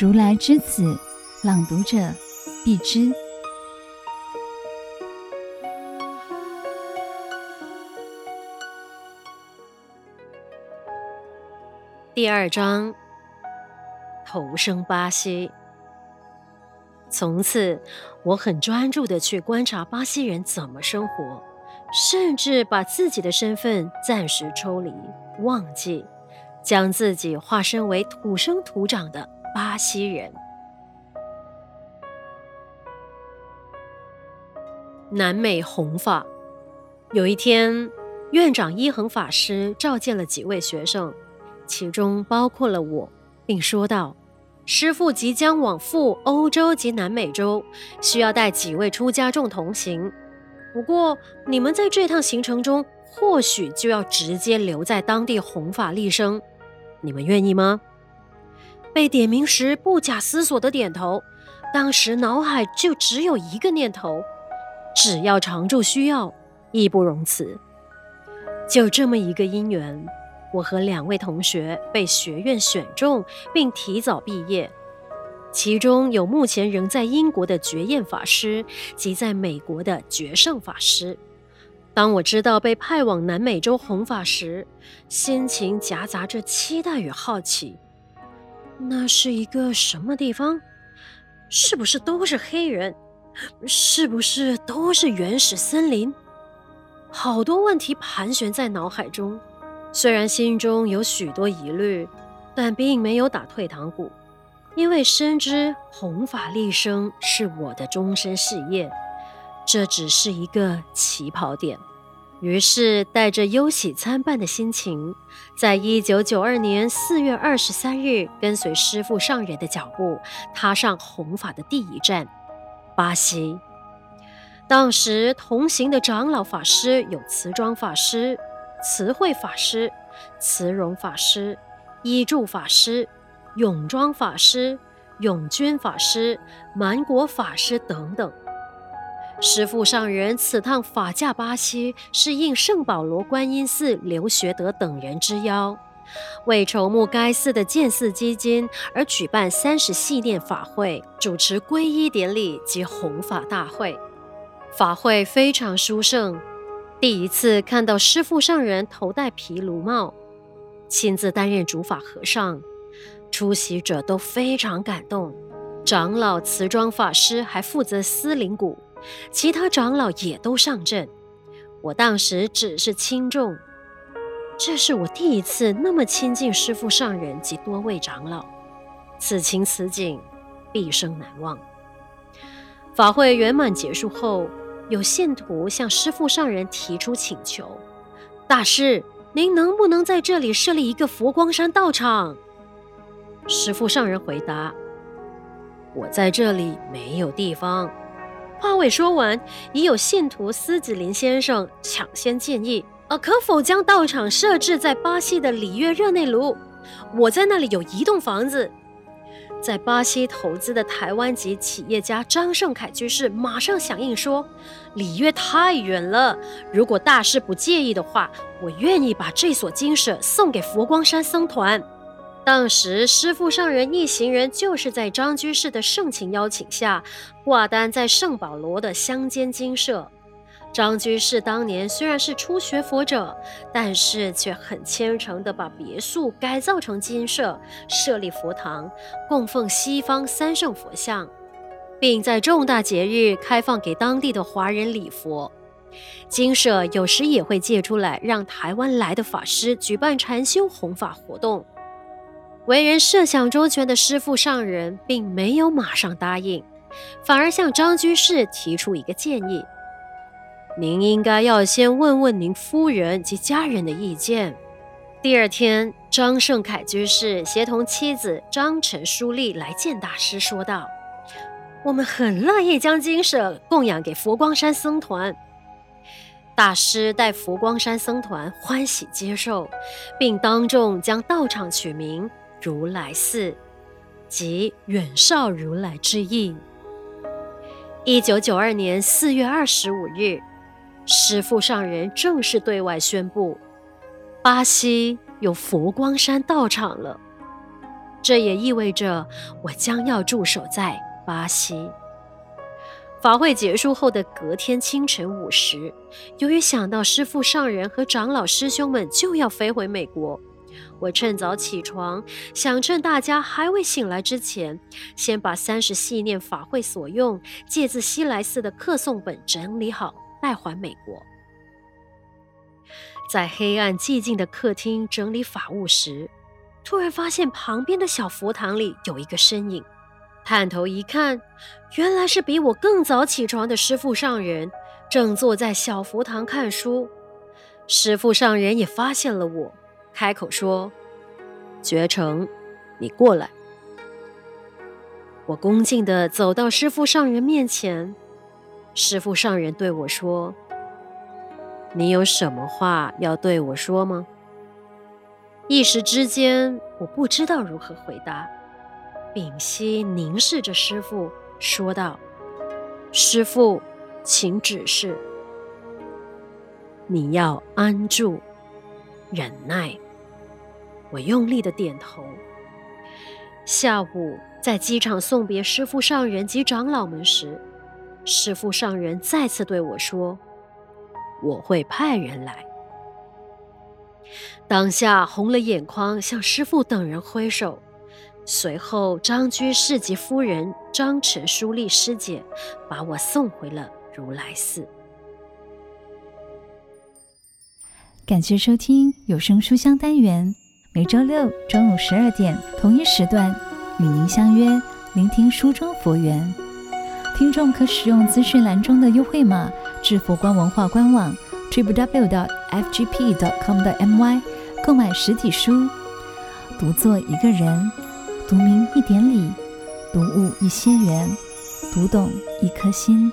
如来之子，朗读者必知。第二章，投生巴西。从此，我很专注地去观察巴西人怎么生活，甚至把自己的身份暂时抽离、忘记，将自己化身为土生土长的巴西人。南美弘法。有一天，院长一恒法师召见了几位学生，其中包括了我，并说道。师父即将往赴欧洲及南美洲，需要带几位出家众同行。不过，你们在这趟行程中，或许就要直接留在当地弘法利生。你们愿意吗？被点名时，不假思索的点头。当时脑海就只有一个念头：只要常住需要，义不容辞。就这么一个因缘。我和两位同学被学院选中，并提早毕业，其中有目前仍在英国的觉彦法师及在美国的觉圣法师。当我知道被派往南美洲弘法时，心情夹杂着期待与好奇。那是一个什么地方？是不是都是黑人？是不是都是原始森林？好多问题盘旋在脑海中。虽然心中有许多疑虑，但并没有打退堂鼓，因为深知弘法利生是我的终身事业，这只是一个起跑点。于是，带着忧喜参半的心情，在一九九二年四月二十三日，跟随师父上人的脚步，踏上弘法的第一站——巴西。当时同行的长老法师有慈庄法师。慈惠法师、慈容法师、依住法师、永庄法师、永军法师、满果法师等等。师父上人此趟法驾巴西，是应圣保罗观音寺刘学德等人之邀，为筹募该寺的建寺基金而举办三十系念法会，主持皈依典礼及弘法大会。法会非常殊胜。第一次看到师父上人头戴毗卢帽，亲自担任主法和尚，出席者都非常感动。长老慈庄法师还负责司灵鼓，其他长老也都上阵。我当时只是轻重，这是我第一次那么亲近师父上人及多位长老，此情此景，毕生难忘。法会圆满结束后。有信徒向师父上人提出请求：“大师，您能不能在这里设立一个佛光山道场？”师父上人回答：“我在这里没有地方。”话未说完，已有信徒司子林先生抢先建议：“呃，可否将道场设置在巴西的里约热内卢？我在那里有一栋房子。”在巴西投资的台湾籍企业家张胜凯居士马上响应说：“里约太远了，如果大师不介意的话，我愿意把这所精舍送给佛光山僧团。”当时师父上人一行人就是在张居士的盛情邀请下，挂单在圣保罗的乡间精舍。张居士当年虽然是初学佛者，但是却很虔诚地把别墅改造成精舍，设立佛堂，供奉西方三圣佛像，并在重大节日开放给当地的华人礼佛。精舍有时也会借出来让台湾来的法师举办禅修弘法活动。为人设想周全的师父上人并没有马上答应，反而向张居士提出一个建议。您应该要先问问您夫人及家人的意见。第二天，张胜凯居士协同妻子张陈淑丽来见大师，说道：“我们很乐意将精舍供养给佛光山僧团。”大师带佛光山僧团欢喜接受，并当众将道场取名“如来寺”，即远绍如来之意。一九九二年四月二十五日。师父上人正式对外宣布，巴西有佛光山道场了。这也意味着我将要驻守在巴西。法会结束后的隔天清晨五时，由于想到师父上人和长老师兄们就要飞回美国，我趁早起床，想趁大家还未醒来之前，先把三十系念法会所用借自西来寺的客诵本整理好，带还美国。在黑暗寂静的客厅整理法物时，突然发现旁边的小佛堂里有一个身影。探头一看，原来是比我更早起床的师父上人，正坐在小佛堂看书。师父上人也发现了我，开口说：“绝诚，你过来。”我恭敬地走到师父上人面前。师父上人对我说：“你有什么话要对我说吗？”一时之间，我不知道如何回答。屏息凝视着师父，说道：“师父，请指示。你要安住，忍耐。”我用力的点头。下午在机场送别师父上人及长老们时，师父上人再次对我说：“我会派人来。”当下红了眼眶，向师父等人挥手。随后，张居士及夫人张陈书丽师姐把我送回了如来寺。感谢收听有声书香单元，每周六中午十二点同一时段与您相约，聆听书中佛缘。听众可使用资讯栏中的优惠码至佛光文化官网，Triple W. FGP.com 的 MY 购买实体书。读作一个人。读明一点理，读悟一些缘，读懂一颗心。